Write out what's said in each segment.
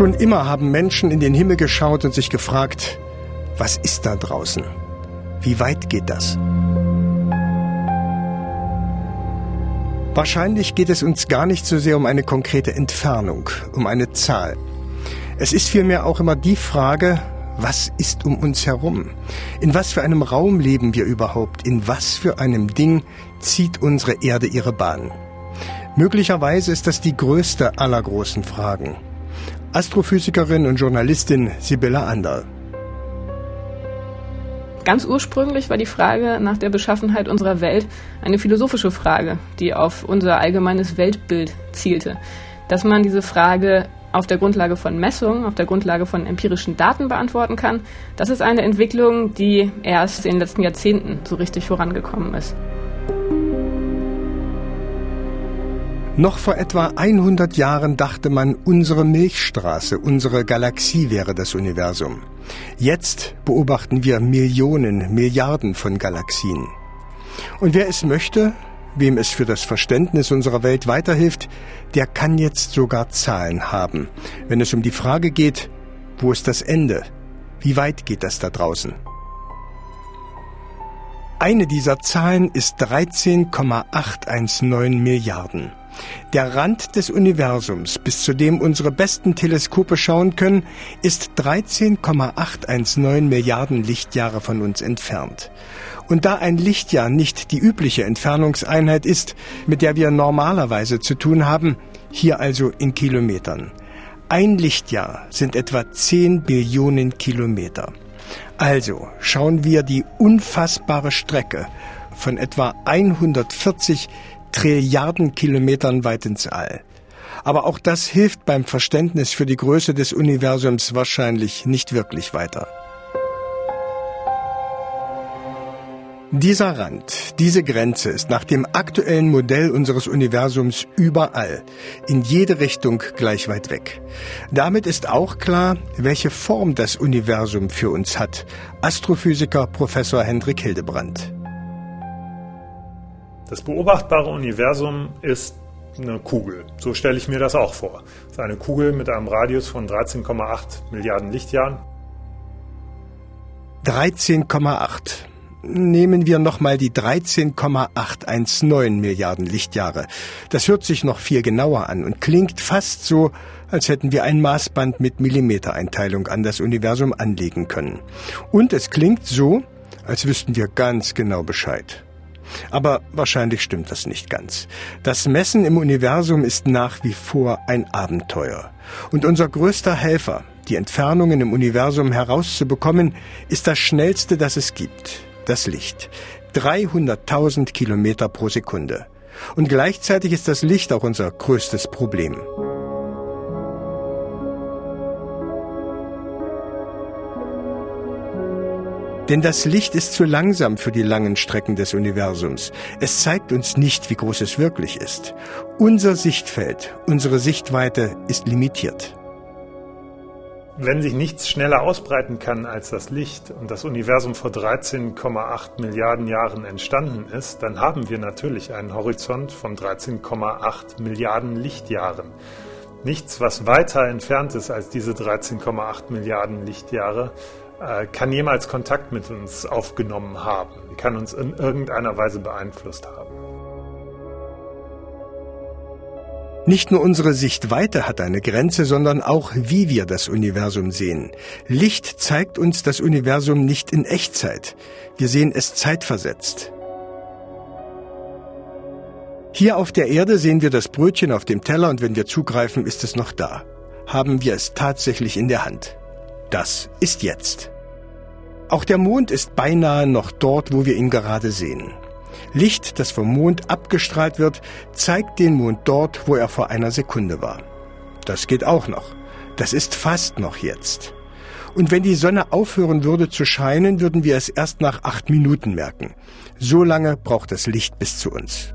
Schon immer haben Menschen in den Himmel geschaut und sich gefragt, was ist da draußen? Wie weit geht das? Wahrscheinlich geht es uns gar nicht so sehr um eine konkrete Entfernung, um eine Zahl. Es ist vielmehr auch immer die Frage, was ist um uns herum? In was für einem Raum leben wir überhaupt? In was für einem Ding zieht unsere Erde ihre Bahn? Möglicherweise ist das die größte aller großen Fragen. Astrophysikerin und Journalistin Sibylla Anderl. Ganz ursprünglich war die Frage nach der Beschaffenheit unserer Welt eine philosophische Frage, die auf unser allgemeines Weltbild zielte. Dass man diese Frage auf der Grundlage von Messungen, auf der Grundlage von empirischen Daten beantworten kann, das ist eine Entwicklung, die erst in den letzten Jahrzehnten so richtig vorangekommen ist. Noch vor etwa 100 Jahren dachte man, unsere Milchstraße, unsere Galaxie wäre das Universum. Jetzt beobachten wir Millionen, Milliarden von Galaxien. Und wer es möchte, wem es für das Verständnis unserer Welt weiterhilft, der kann jetzt sogar Zahlen haben, wenn es um die Frage geht, wo ist das Ende? Wie weit geht das da draußen? Eine dieser Zahlen ist 13,819 Milliarden. Der Rand des Universums, bis zu dem unsere besten Teleskope schauen können, ist 13,819 Milliarden Lichtjahre von uns entfernt. Und da ein Lichtjahr nicht die übliche Entfernungseinheit ist, mit der wir normalerweise zu tun haben, hier also in Kilometern. Ein Lichtjahr sind etwa 10 Billionen Kilometer. Also schauen wir die unfassbare Strecke von etwa 140 Trilliarden Kilometern weit ins All. Aber auch das hilft beim Verständnis für die Größe des Universums wahrscheinlich nicht wirklich weiter. Dieser Rand, diese Grenze ist nach dem aktuellen Modell unseres Universums überall, in jede Richtung gleich weit weg. Damit ist auch klar, welche Form das Universum für uns hat. Astrophysiker Professor Hendrik Hildebrandt. Das beobachtbare Universum ist eine Kugel. So stelle ich mir das auch vor. Es ist eine Kugel mit einem Radius von 13,8 Milliarden Lichtjahren. 13,8. Nehmen wir nochmal die 13,819 Milliarden Lichtjahre. Das hört sich noch viel genauer an und klingt fast so, als hätten wir ein Maßband mit Millimetereinteilung an das Universum anlegen können. Und es klingt so, als wüssten wir ganz genau Bescheid. Aber wahrscheinlich stimmt das nicht ganz. Das Messen im Universum ist nach wie vor ein Abenteuer. Und unser größter Helfer, die Entfernungen im Universum herauszubekommen, ist das schnellste, das es gibt. Das Licht. 300.000 Kilometer pro Sekunde. Und gleichzeitig ist das Licht auch unser größtes Problem. Denn das Licht ist zu langsam für die langen Strecken des Universums. Es zeigt uns nicht, wie groß es wirklich ist. Unser Sichtfeld, unsere Sichtweite ist limitiert. Wenn sich nichts schneller ausbreiten kann als das Licht und das Universum vor 13,8 Milliarden Jahren entstanden ist, dann haben wir natürlich einen Horizont von 13,8 Milliarden Lichtjahren. Nichts, was weiter entfernt ist als diese 13,8 Milliarden Lichtjahre, äh, kann jemals Kontakt mit uns aufgenommen haben, kann uns in irgendeiner Weise beeinflusst haben. Nicht nur unsere Sichtweite hat eine Grenze, sondern auch wie wir das Universum sehen. Licht zeigt uns das Universum nicht in Echtzeit. Wir sehen es zeitversetzt. Hier auf der Erde sehen wir das Brötchen auf dem Teller und wenn wir zugreifen, ist es noch da. Haben wir es tatsächlich in der Hand. Das ist jetzt. Auch der Mond ist beinahe noch dort, wo wir ihn gerade sehen. Licht, das vom Mond abgestrahlt wird, zeigt den Mond dort, wo er vor einer Sekunde war. Das geht auch noch. Das ist fast noch jetzt. Und wenn die Sonne aufhören würde zu scheinen, würden wir es erst nach acht Minuten merken. So lange braucht das Licht bis zu uns.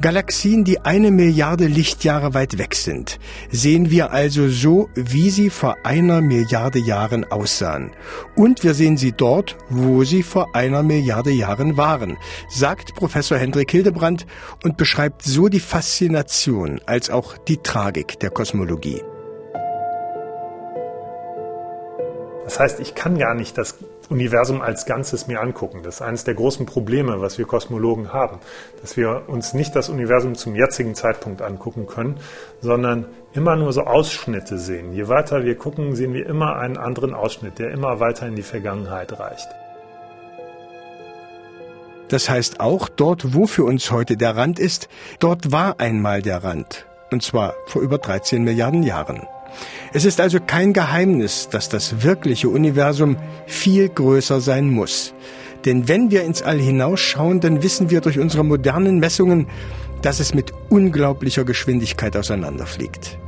Galaxien, die eine Milliarde Lichtjahre weit weg sind, sehen wir also so, wie sie vor einer Milliarde Jahren aussahen. Und wir sehen sie dort, wo sie vor einer Milliarde Jahren waren, sagt Professor Hendrik Hildebrand und beschreibt so die Faszination als auch die Tragik der Kosmologie. Das heißt, ich kann gar nicht das Universum als Ganzes mir angucken. Das ist eines der großen Probleme, was wir Kosmologen haben, dass wir uns nicht das Universum zum jetzigen Zeitpunkt angucken können, sondern immer nur so Ausschnitte sehen. Je weiter wir gucken, sehen wir immer einen anderen Ausschnitt, der immer weiter in die Vergangenheit reicht. Das heißt auch, dort, wo für uns heute der Rand ist, dort war einmal der Rand. Und zwar vor über 13 Milliarden Jahren. Es ist also kein Geheimnis, dass das wirkliche Universum viel größer sein muss. Denn wenn wir ins All hinausschauen, dann wissen wir durch unsere modernen Messungen, dass es mit unglaublicher Geschwindigkeit auseinanderfliegt.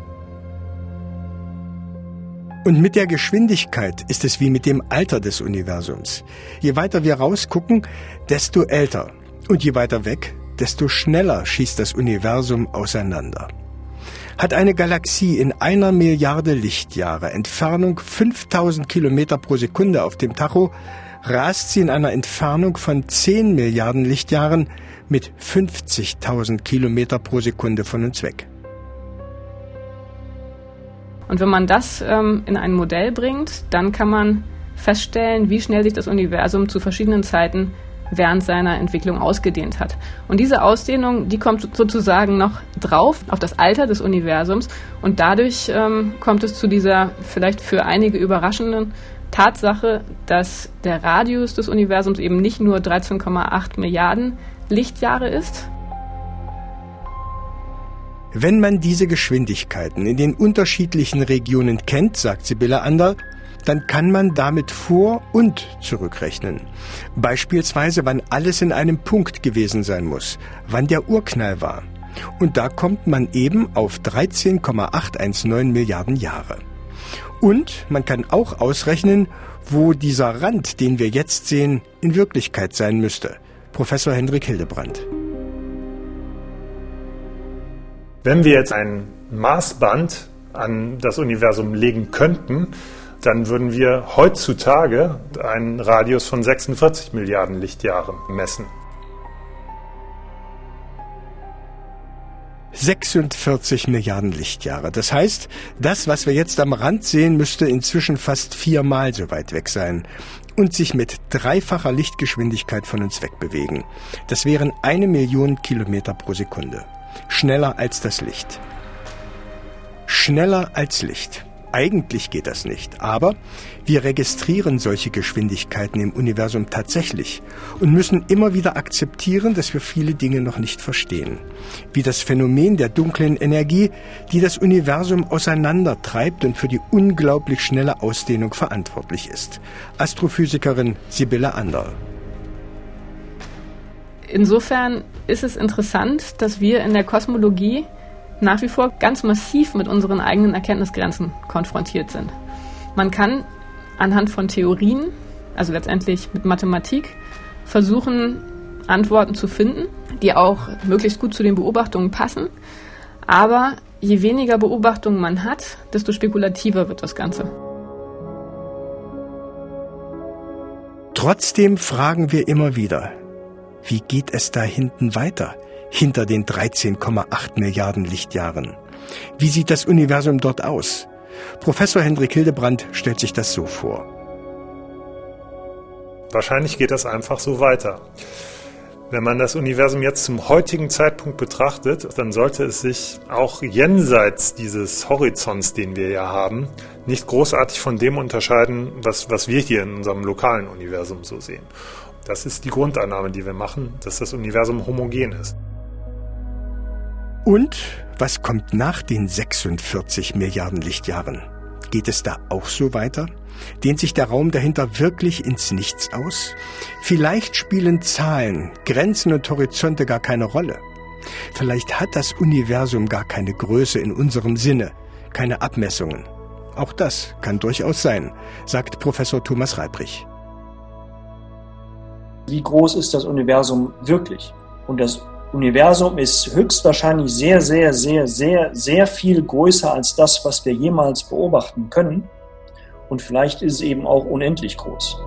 Und mit der Geschwindigkeit ist es wie mit dem Alter des Universums. Je weiter wir rausgucken, desto älter. Und je weiter weg, desto schneller schießt das Universum auseinander. Hat eine Galaxie in einer Milliarde Lichtjahre Entfernung 5000 Kilometer pro Sekunde auf dem Tacho, rast sie in einer Entfernung von 10 Milliarden Lichtjahren mit 50.000 Kilometer pro Sekunde von uns weg. Und wenn man das ähm, in ein Modell bringt, dann kann man feststellen, wie schnell sich das Universum zu verschiedenen Zeiten während seiner Entwicklung ausgedehnt hat. Und diese Ausdehnung, die kommt sozusagen noch drauf auf das Alter des Universums und dadurch ähm, kommt es zu dieser vielleicht für einige überraschenden Tatsache, dass der Radius des Universums eben nicht nur 13,8 Milliarden Lichtjahre ist. Wenn man diese Geschwindigkeiten in den unterschiedlichen Regionen kennt, sagt Sibylle Ander, dann kann man damit vor- und zurückrechnen. Beispielsweise, wann alles in einem Punkt gewesen sein muss, wann der Urknall war. Und da kommt man eben auf 13,819 Milliarden Jahre. Und man kann auch ausrechnen, wo dieser Rand, den wir jetzt sehen, in Wirklichkeit sein müsste. Professor Hendrik Hildebrand. Wenn wir jetzt ein Maßband an das Universum legen könnten, dann würden wir heutzutage einen Radius von 46 Milliarden Lichtjahren messen. 46 Milliarden Lichtjahre. Das heißt, das, was wir jetzt am Rand sehen, müsste inzwischen fast viermal so weit weg sein und sich mit dreifacher Lichtgeschwindigkeit von uns wegbewegen. Das wären eine Million Kilometer pro Sekunde. Schneller als das Licht. Schneller als Licht. Eigentlich geht das nicht, aber wir registrieren solche Geschwindigkeiten im Universum tatsächlich und müssen immer wieder akzeptieren, dass wir viele Dinge noch nicht verstehen. Wie das Phänomen der dunklen Energie, die das Universum auseinandertreibt und für die unglaublich schnelle Ausdehnung verantwortlich ist. Astrophysikerin Sibylle Ander. Insofern ist es interessant, dass wir in der Kosmologie nach wie vor ganz massiv mit unseren eigenen Erkenntnisgrenzen konfrontiert sind. Man kann anhand von Theorien, also letztendlich mit Mathematik, versuchen, Antworten zu finden, die auch möglichst gut zu den Beobachtungen passen. Aber je weniger Beobachtungen man hat, desto spekulativer wird das Ganze. Trotzdem fragen wir immer wieder, wie geht es da hinten weiter? Hinter den 13,8 Milliarden Lichtjahren. Wie sieht das Universum dort aus? Professor Hendrik Hildebrand stellt sich das so vor. Wahrscheinlich geht das einfach so weiter. Wenn man das Universum jetzt zum heutigen Zeitpunkt betrachtet, dann sollte es sich auch jenseits dieses Horizonts, den wir ja haben, nicht großartig von dem unterscheiden, was, was wir hier in unserem lokalen Universum so sehen. Das ist die Grundannahme, die wir machen, dass das Universum homogen ist. Und was kommt nach den 46 Milliarden Lichtjahren? Geht es da auch so weiter? Dehnt sich der Raum dahinter wirklich ins Nichts aus? Vielleicht spielen Zahlen, Grenzen und Horizonte gar keine Rolle. Vielleicht hat das Universum gar keine Größe in unserem Sinne, keine Abmessungen. Auch das kann durchaus sein, sagt Professor Thomas Reibrich. Wie groß ist das Universum wirklich? Und das Universum ist höchstwahrscheinlich sehr, sehr, sehr, sehr, sehr viel größer als das, was wir jemals beobachten können. Und vielleicht ist es eben auch unendlich groß.